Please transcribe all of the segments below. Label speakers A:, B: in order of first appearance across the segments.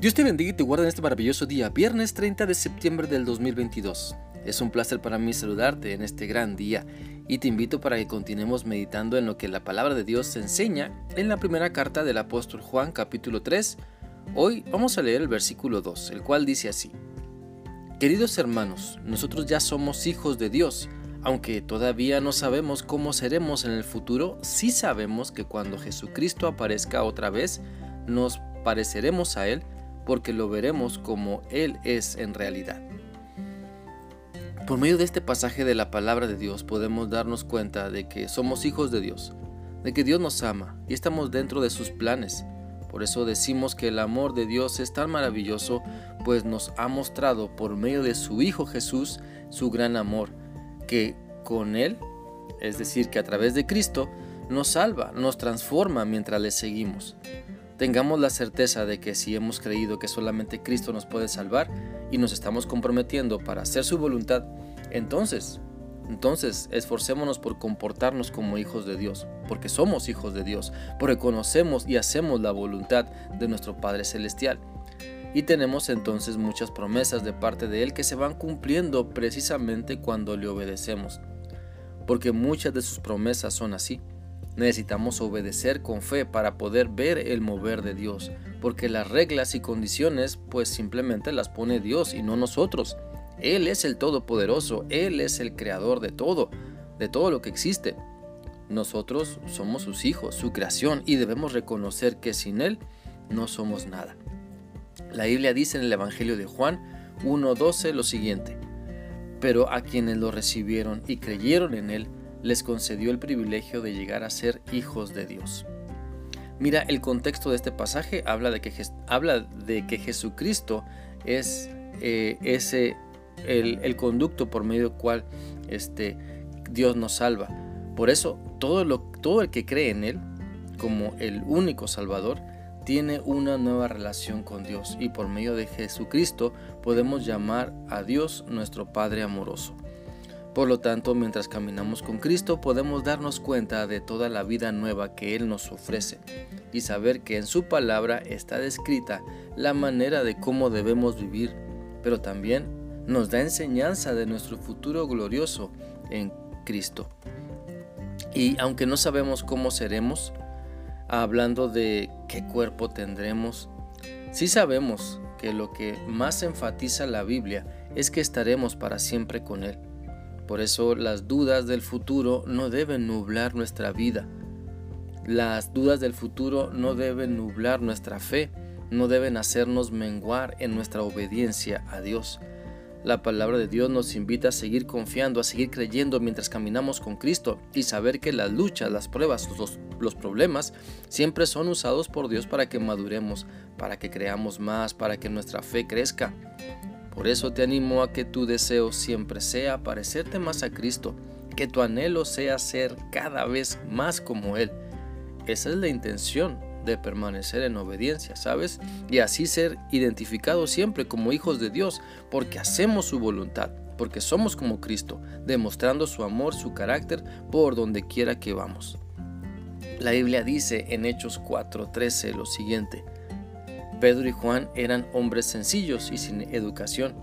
A: Dios te bendiga y te guarde en este maravilloso día, viernes 30 de septiembre del 2022. Es un placer para mí saludarte en este gran día y te invito para que continuemos meditando en lo que la palabra de Dios enseña en la primera carta del apóstol Juan capítulo 3. Hoy vamos a leer el versículo 2, el cual dice así. Queridos hermanos, nosotros ya somos hijos de Dios, aunque todavía no sabemos cómo seremos en el futuro, sí sabemos que cuando Jesucristo aparezca otra vez, nos pareceremos a Él porque lo veremos como Él es en realidad. Por medio de este pasaje de la palabra de Dios podemos darnos cuenta de que somos hijos de Dios, de que Dios nos ama y estamos dentro de sus planes. Por eso decimos que el amor de Dios es tan maravilloso, pues nos ha mostrado por medio de su Hijo Jesús su gran amor, que con Él, es decir, que a través de Cristo, nos salva, nos transforma mientras le seguimos. Tengamos la certeza de que si hemos creído que solamente Cristo nos puede salvar y nos estamos comprometiendo para hacer su voluntad, entonces, entonces esforcémonos por comportarnos como hijos de Dios, porque somos hijos de Dios, porque conocemos y hacemos la voluntad de nuestro Padre Celestial. Y tenemos entonces muchas promesas de parte de Él que se van cumpliendo precisamente cuando le obedecemos, porque muchas de sus promesas son así. Necesitamos obedecer con fe para poder ver el mover de Dios, porque las reglas y condiciones pues simplemente las pone Dios y no nosotros. Él es el Todopoderoso, Él es el Creador de todo, de todo lo que existe. Nosotros somos sus hijos, su creación, y debemos reconocer que sin Él no somos nada. La Biblia dice en el Evangelio de Juan 1.12 lo siguiente, pero a quienes lo recibieron y creyeron en Él, les concedió el privilegio de llegar a ser hijos de Dios. Mira, el contexto de este pasaje habla de que, habla de que Jesucristo es eh, ese, el, conducto por medio del cual este, Dios nos salva. Por eso, todo, lo, todo el que cree en Él, como el único Salvador, tiene una nueva relación con Dios y por medio de Jesucristo podemos llamar a Dios nuestro Padre amoroso. Por lo tanto, mientras caminamos con Cristo podemos darnos cuenta de toda la vida nueva que Él nos ofrece y saber que en su palabra está descrita la manera de cómo debemos vivir, pero también nos da enseñanza de nuestro futuro glorioso en Cristo. Y aunque no sabemos cómo seremos, hablando de qué cuerpo tendremos, sí sabemos que lo que más enfatiza la Biblia es que estaremos para siempre con Él. Por eso las dudas del futuro no deben nublar nuestra vida. Las dudas del futuro no deben nublar nuestra fe, no deben hacernos menguar en nuestra obediencia a Dios. La palabra de Dios nos invita a seguir confiando, a seguir creyendo mientras caminamos con Cristo y saber que las luchas, las pruebas, los, los, problemas siempre son usados por Dios para que maduremos, para que creamos más, para que nuestra fe crezca. Por eso te animo a que tu deseo siempre sea parecerte más a Cristo, que tu anhelo sea ser cada vez más como Él. Esa es la intención de permanecer en obediencia, ¿sabes? Y así ser identificados siempre como hijos de Dios, porque hacemos su voluntad, porque somos como Cristo, demostrando su amor, su carácter por donde quiera que vamos. La Biblia dice en Hechos 4:13 lo siguiente, Pedro y Juan eran hombres sencillos y sin educación.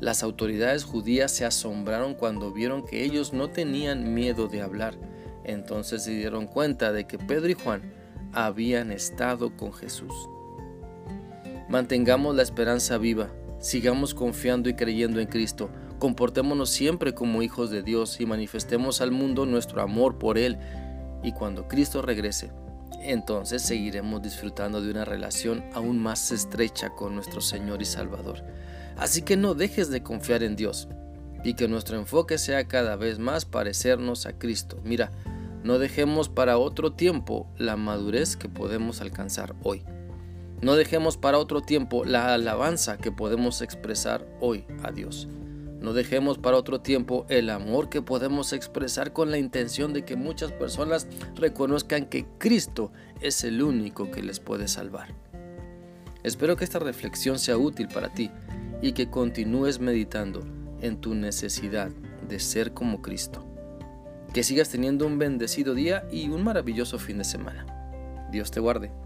A: Las autoridades judías se asombraron cuando vieron que ellos no tenían miedo de hablar. Entonces se dieron cuenta de que Pedro y Juan habían estado con Jesús. Mantengamos la esperanza viva, sigamos confiando y creyendo en Cristo, comportémonos siempre como hijos de Dios y manifestemos al mundo nuestro amor por Él. Y cuando Cristo regrese, entonces seguiremos disfrutando de una relación aún más estrecha con nuestro Señor y Salvador. Así que no dejes de confiar en Dios y que nuestro enfoque sea cada vez más parecernos a Cristo. Mira, no dejemos para otro tiempo la madurez que podemos alcanzar hoy. No dejemos para otro tiempo la alabanza que podemos expresar hoy a Dios. No dejemos para otro tiempo el amor que podemos expresar con la intención de que muchas personas reconozcan que Cristo es el único que les puede salvar. Espero que esta reflexión sea útil para ti y que continúes meditando en tu necesidad de ser como Cristo. Que sigas teniendo un bendecido día y un maravilloso fin de semana. Dios te guarde.